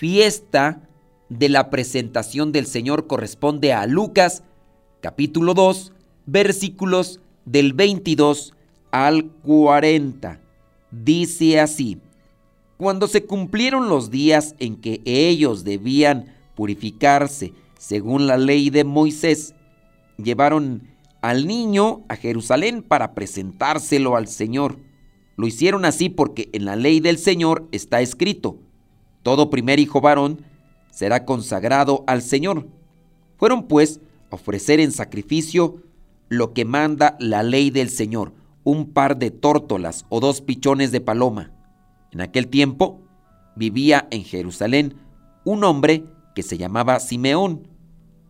fiesta de la presentación del Señor corresponde a Lucas capítulo 2 versículos del 22 al 40. Dice así, cuando se cumplieron los días en que ellos debían purificarse según la ley de Moisés, llevaron al niño a Jerusalén para presentárselo al Señor. Lo hicieron así porque en la ley del Señor está escrito, todo primer hijo varón será consagrado al Señor. Fueron pues a ofrecer en sacrificio lo que manda la ley del Señor, un par de tórtolas o dos pichones de paloma. En aquel tiempo vivía en Jerusalén un hombre que se llamaba Simeón.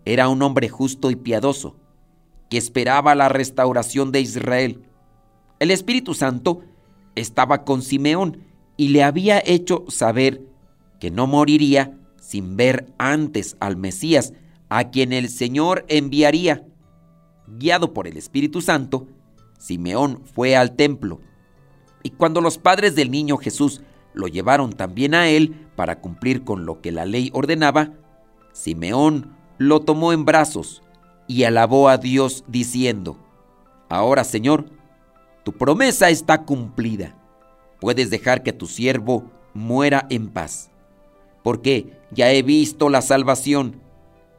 Era un hombre justo y piadoso que esperaba la restauración de Israel. El Espíritu Santo estaba con Simeón y le había hecho saber que no moriría sin ver antes al Mesías, a quien el Señor enviaría. Guiado por el Espíritu Santo, Simeón fue al templo. Y cuando los padres del niño Jesús lo llevaron también a él para cumplir con lo que la ley ordenaba, Simeón lo tomó en brazos y alabó a Dios diciendo, Ahora Señor, tu promesa está cumplida. Puedes dejar que tu siervo muera en paz, porque ya he visto la salvación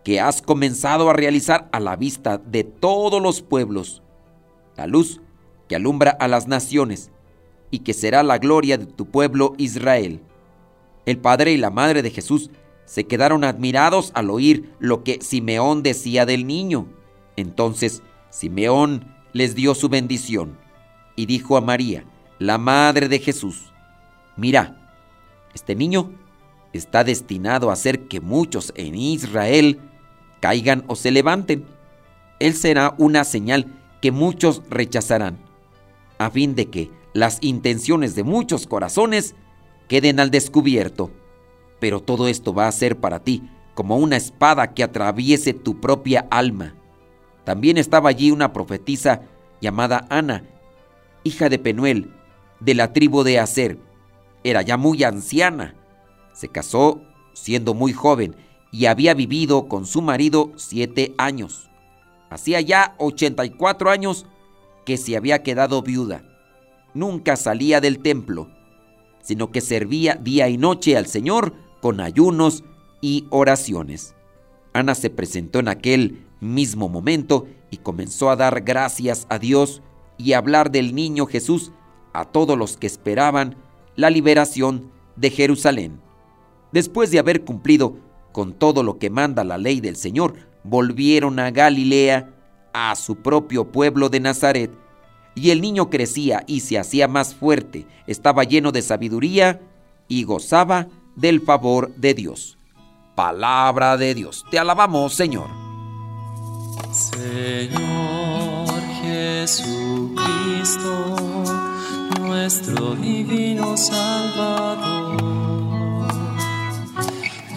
que has comenzado a realizar a la vista de todos los pueblos, la luz que alumbra a las naciones y que será la gloria de tu pueblo Israel. El padre y la madre de Jesús se quedaron admirados al oír lo que Simeón decía del niño. Entonces Simeón les dio su bendición y dijo a María, la madre de Jesús, mira, este niño está destinado a hacer que muchos en Israel caigan o se levanten. Él será una señal que muchos rechazarán, a fin de que las intenciones de muchos corazones queden al descubierto. Pero todo esto va a ser para ti como una espada que atraviese tu propia alma. También estaba allí una profetisa llamada Ana, hija de Penuel, de la tribu de Aser. Era ya muy anciana. Se casó siendo muy joven y había vivido con su marido siete años. Hacía ya 84 años que se había quedado viuda. Nunca salía del templo, sino que servía día y noche al Señor con ayunos y oraciones. Ana se presentó en aquel mismo momento y comenzó a dar gracias a Dios y a hablar del niño Jesús a todos los que esperaban la liberación de Jerusalén. Después de haber cumplido con todo lo que manda la ley del Señor, volvieron a Galilea, a su propio pueblo de Nazaret, y el niño crecía y se hacía más fuerte, estaba lleno de sabiduría y gozaba del favor de Dios. Palabra de Dios. Te alabamos, Señor. Señor Jesucristo, nuestro divino Salvador.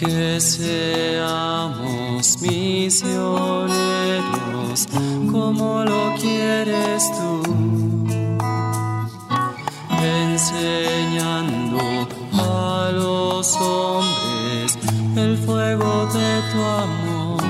Que seamos misioneros como lo quieres tú enseñando a los hombres el fuego de tu amor.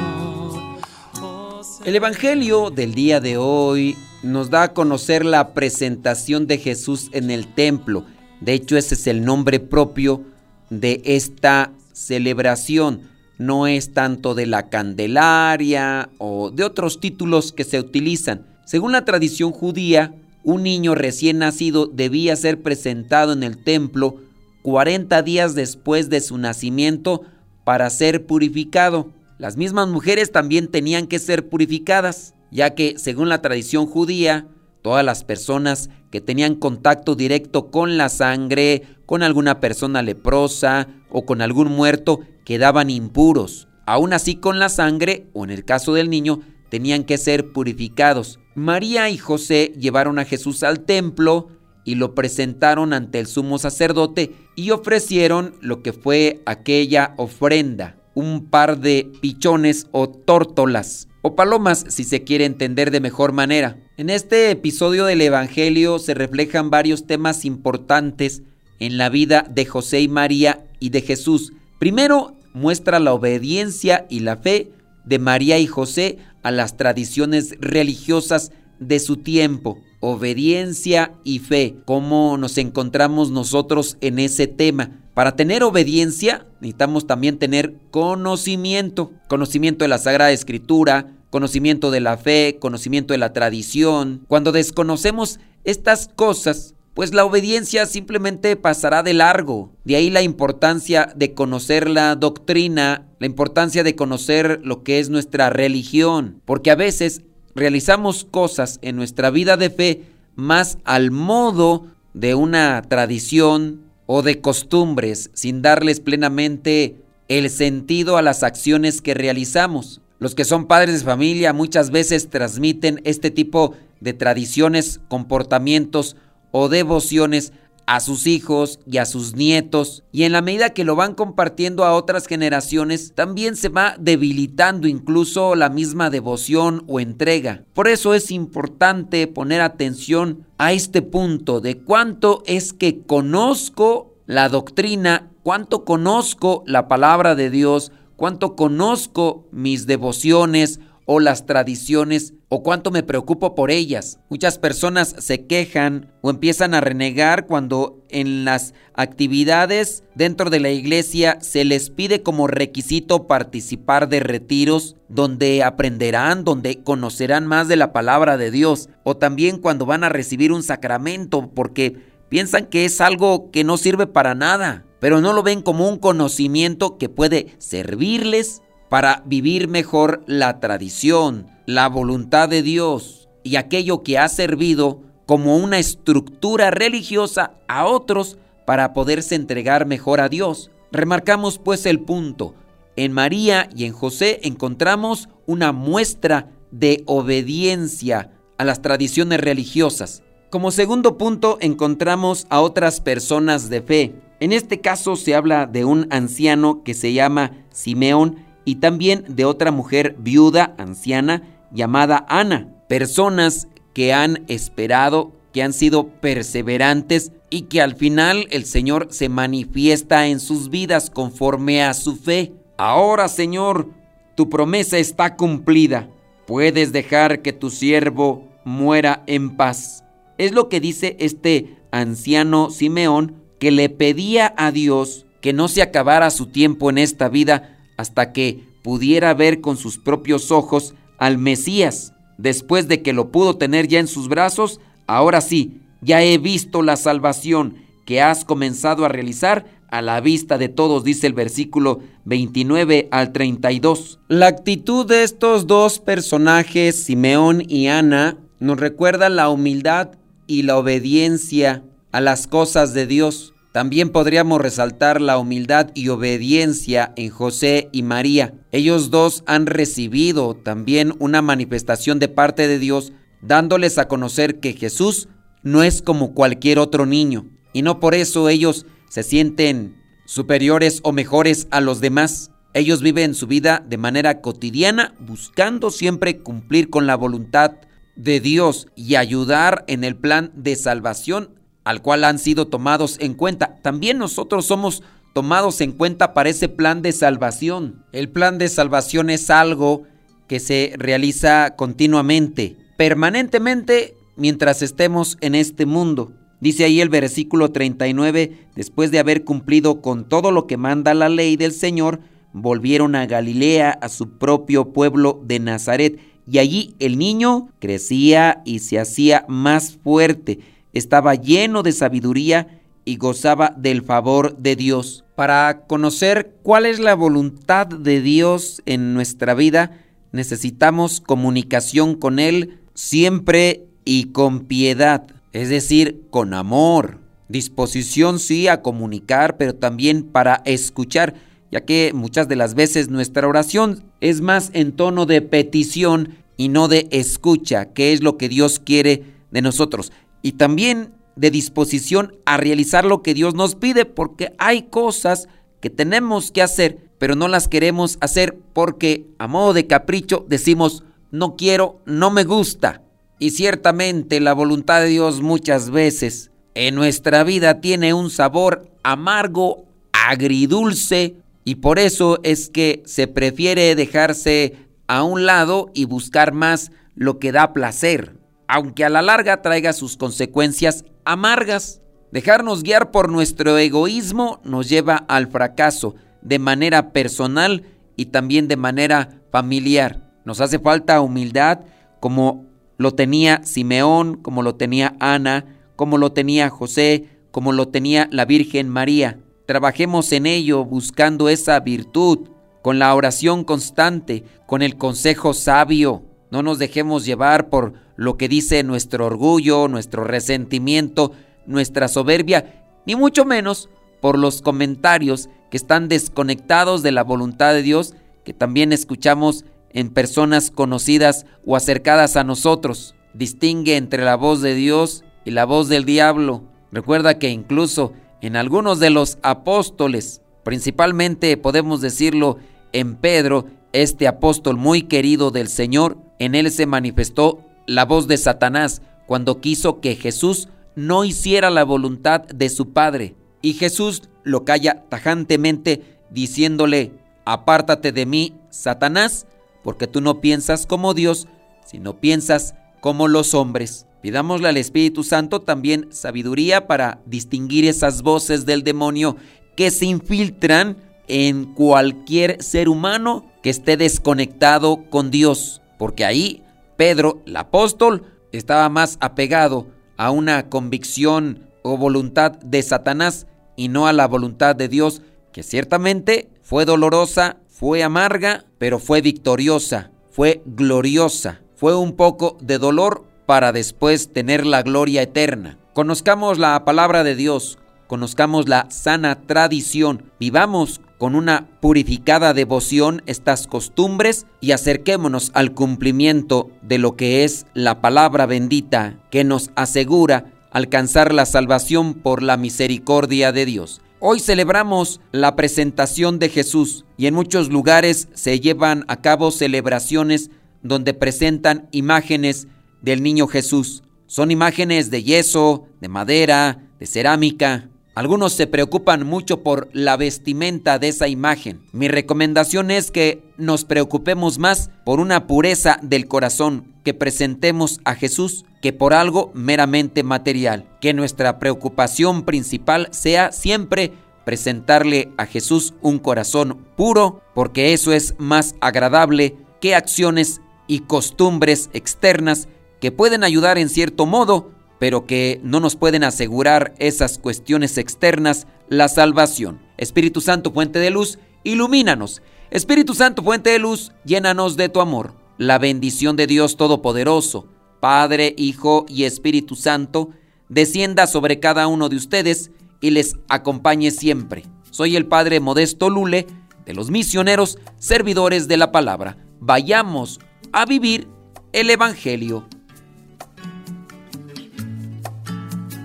El Evangelio del día de hoy nos da a conocer la presentación de Jesús en el templo. De hecho, ese es el nombre propio de esta celebración. No es tanto de la Candelaria o de otros títulos que se utilizan. Según la tradición judía, un niño recién nacido debía ser presentado en el templo 40 días después de su nacimiento para ser purificado. Las mismas mujeres también tenían que ser purificadas, ya que según la tradición judía, todas las personas que tenían contacto directo con la sangre, con alguna persona leprosa o con algún muerto, quedaban impuros. Aún así con la sangre, o en el caso del niño, tenían que ser purificados. María y José llevaron a Jesús al templo y lo presentaron ante el sumo sacerdote y ofrecieron lo que fue aquella ofrenda, un par de pichones o tórtolas, o palomas si se quiere entender de mejor manera. En este episodio del Evangelio se reflejan varios temas importantes en la vida de José y María y de Jesús. Primero, muestra la obediencia y la fe de María y José a las tradiciones religiosas de su tiempo obediencia y fe. ¿Cómo nos encontramos nosotros en ese tema? Para tener obediencia necesitamos también tener conocimiento, conocimiento de la Sagrada Escritura, conocimiento de la fe, conocimiento de la tradición. Cuando desconocemos estas cosas, pues la obediencia simplemente pasará de largo. De ahí la importancia de conocer la doctrina, la importancia de conocer lo que es nuestra religión, porque a veces realizamos cosas en nuestra vida de fe más al modo de una tradición o de costumbres, sin darles plenamente el sentido a las acciones que realizamos. Los que son padres de familia muchas veces transmiten este tipo de tradiciones, comportamientos o devociones a sus hijos y a sus nietos, y en la medida que lo van compartiendo a otras generaciones, también se va debilitando incluso la misma devoción o entrega. Por eso es importante poner atención a este punto de cuánto es que conozco la doctrina, cuánto conozco la palabra de Dios, cuánto conozco mis devociones o las tradiciones o cuánto me preocupo por ellas. Muchas personas se quejan o empiezan a renegar cuando en las actividades dentro de la iglesia se les pide como requisito participar de retiros donde aprenderán, donde conocerán más de la palabra de Dios o también cuando van a recibir un sacramento porque piensan que es algo que no sirve para nada, pero no lo ven como un conocimiento que puede servirles para vivir mejor la tradición, la voluntad de Dios y aquello que ha servido como una estructura religiosa a otros para poderse entregar mejor a Dios. Remarcamos pues el punto. En María y en José encontramos una muestra de obediencia a las tradiciones religiosas. Como segundo punto encontramos a otras personas de fe. En este caso se habla de un anciano que se llama Simeón y también de otra mujer viuda, anciana, llamada Ana. Personas que han esperado, que han sido perseverantes y que al final el Señor se manifiesta en sus vidas conforme a su fe. Ahora, Señor, tu promesa está cumplida. Puedes dejar que tu siervo muera en paz. Es lo que dice este anciano Simeón que le pedía a Dios que no se acabara su tiempo en esta vida hasta que pudiera ver con sus propios ojos al Mesías. Después de que lo pudo tener ya en sus brazos, ahora sí, ya he visto la salvación que has comenzado a realizar a la vista de todos, dice el versículo 29 al 32. La actitud de estos dos personajes, Simeón y Ana, nos recuerda la humildad y la obediencia a las cosas de Dios. También podríamos resaltar la humildad y obediencia en José y María. Ellos dos han recibido también una manifestación de parte de Dios dándoles a conocer que Jesús no es como cualquier otro niño y no por eso ellos se sienten superiores o mejores a los demás. Ellos viven su vida de manera cotidiana buscando siempre cumplir con la voluntad de Dios y ayudar en el plan de salvación al cual han sido tomados en cuenta. También nosotros somos tomados en cuenta para ese plan de salvación. El plan de salvación es algo que se realiza continuamente, permanentemente, mientras estemos en este mundo. Dice ahí el versículo 39, después de haber cumplido con todo lo que manda la ley del Señor, volvieron a Galilea, a su propio pueblo de Nazaret, y allí el niño crecía y se hacía más fuerte, estaba lleno de sabiduría y gozaba del favor de Dios. Para conocer cuál es la voluntad de Dios en nuestra vida, necesitamos comunicación con Él siempre y con piedad, es decir, con amor, disposición sí a comunicar, pero también para escuchar, ya que muchas de las veces nuestra oración es más en tono de petición y no de escucha, que es lo que Dios quiere de nosotros. Y también de disposición a realizar lo que Dios nos pide, porque hay cosas que tenemos que hacer, pero no las queremos hacer porque a modo de capricho decimos, no quiero, no me gusta. Y ciertamente la voluntad de Dios muchas veces en nuestra vida tiene un sabor amargo, agridulce, y por eso es que se prefiere dejarse a un lado y buscar más lo que da placer, aunque a la larga traiga sus consecuencias amargas. Dejarnos guiar por nuestro egoísmo nos lleva al fracaso de manera personal y también de manera familiar. Nos hace falta humildad como lo tenía Simeón, como lo tenía Ana, como lo tenía José, como lo tenía la Virgen María. Trabajemos en ello buscando esa virtud, con la oración constante, con el consejo sabio. No nos dejemos llevar por lo que dice nuestro orgullo, nuestro resentimiento, nuestra soberbia, ni mucho menos por los comentarios que están desconectados de la voluntad de Dios que también escuchamos en personas conocidas o acercadas a nosotros. Distingue entre la voz de Dios y la voz del diablo. Recuerda que incluso en algunos de los apóstoles, principalmente podemos decirlo en Pedro, este apóstol muy querido del Señor, en él se manifestó la voz de Satanás cuando quiso que Jesús no hiciera la voluntad de su Padre. Y Jesús lo calla tajantemente diciéndole, apártate de mí, Satanás, porque tú no piensas como Dios, sino piensas como los hombres. Pidámosle al Espíritu Santo también sabiduría para distinguir esas voces del demonio que se infiltran en cualquier ser humano que esté desconectado con Dios, porque ahí Pedro, el apóstol, estaba más apegado a una convicción o voluntad de Satanás y no a la voluntad de Dios, que ciertamente fue dolorosa, fue amarga, pero fue victoriosa, fue gloriosa, fue un poco de dolor para después tener la gloria eterna. Conozcamos la palabra de Dios, conozcamos la sana tradición, vivamos con una purificada devoción estas costumbres y acerquémonos al cumplimiento de lo que es la palabra bendita que nos asegura alcanzar la salvación por la misericordia de Dios. Hoy celebramos la presentación de Jesús y en muchos lugares se llevan a cabo celebraciones donde presentan imágenes del niño Jesús. Son imágenes de yeso, de madera, de cerámica, algunos se preocupan mucho por la vestimenta de esa imagen. Mi recomendación es que nos preocupemos más por una pureza del corazón, que presentemos a Jesús que por algo meramente material. Que nuestra preocupación principal sea siempre presentarle a Jesús un corazón puro, porque eso es más agradable que acciones y costumbres externas que pueden ayudar en cierto modo, pero que no nos pueden asegurar esas cuestiones externas la salvación. Espíritu Santo, fuente de luz, ilumínanos. Espíritu Santo, fuente de luz, llénanos de tu amor. La bendición de Dios Todopoderoso, Padre, Hijo y Espíritu Santo, descienda sobre cada uno de ustedes y les acompañe siempre. Soy el Padre Modesto Lule, de los misioneros, servidores de la palabra. Vayamos a vivir el Evangelio.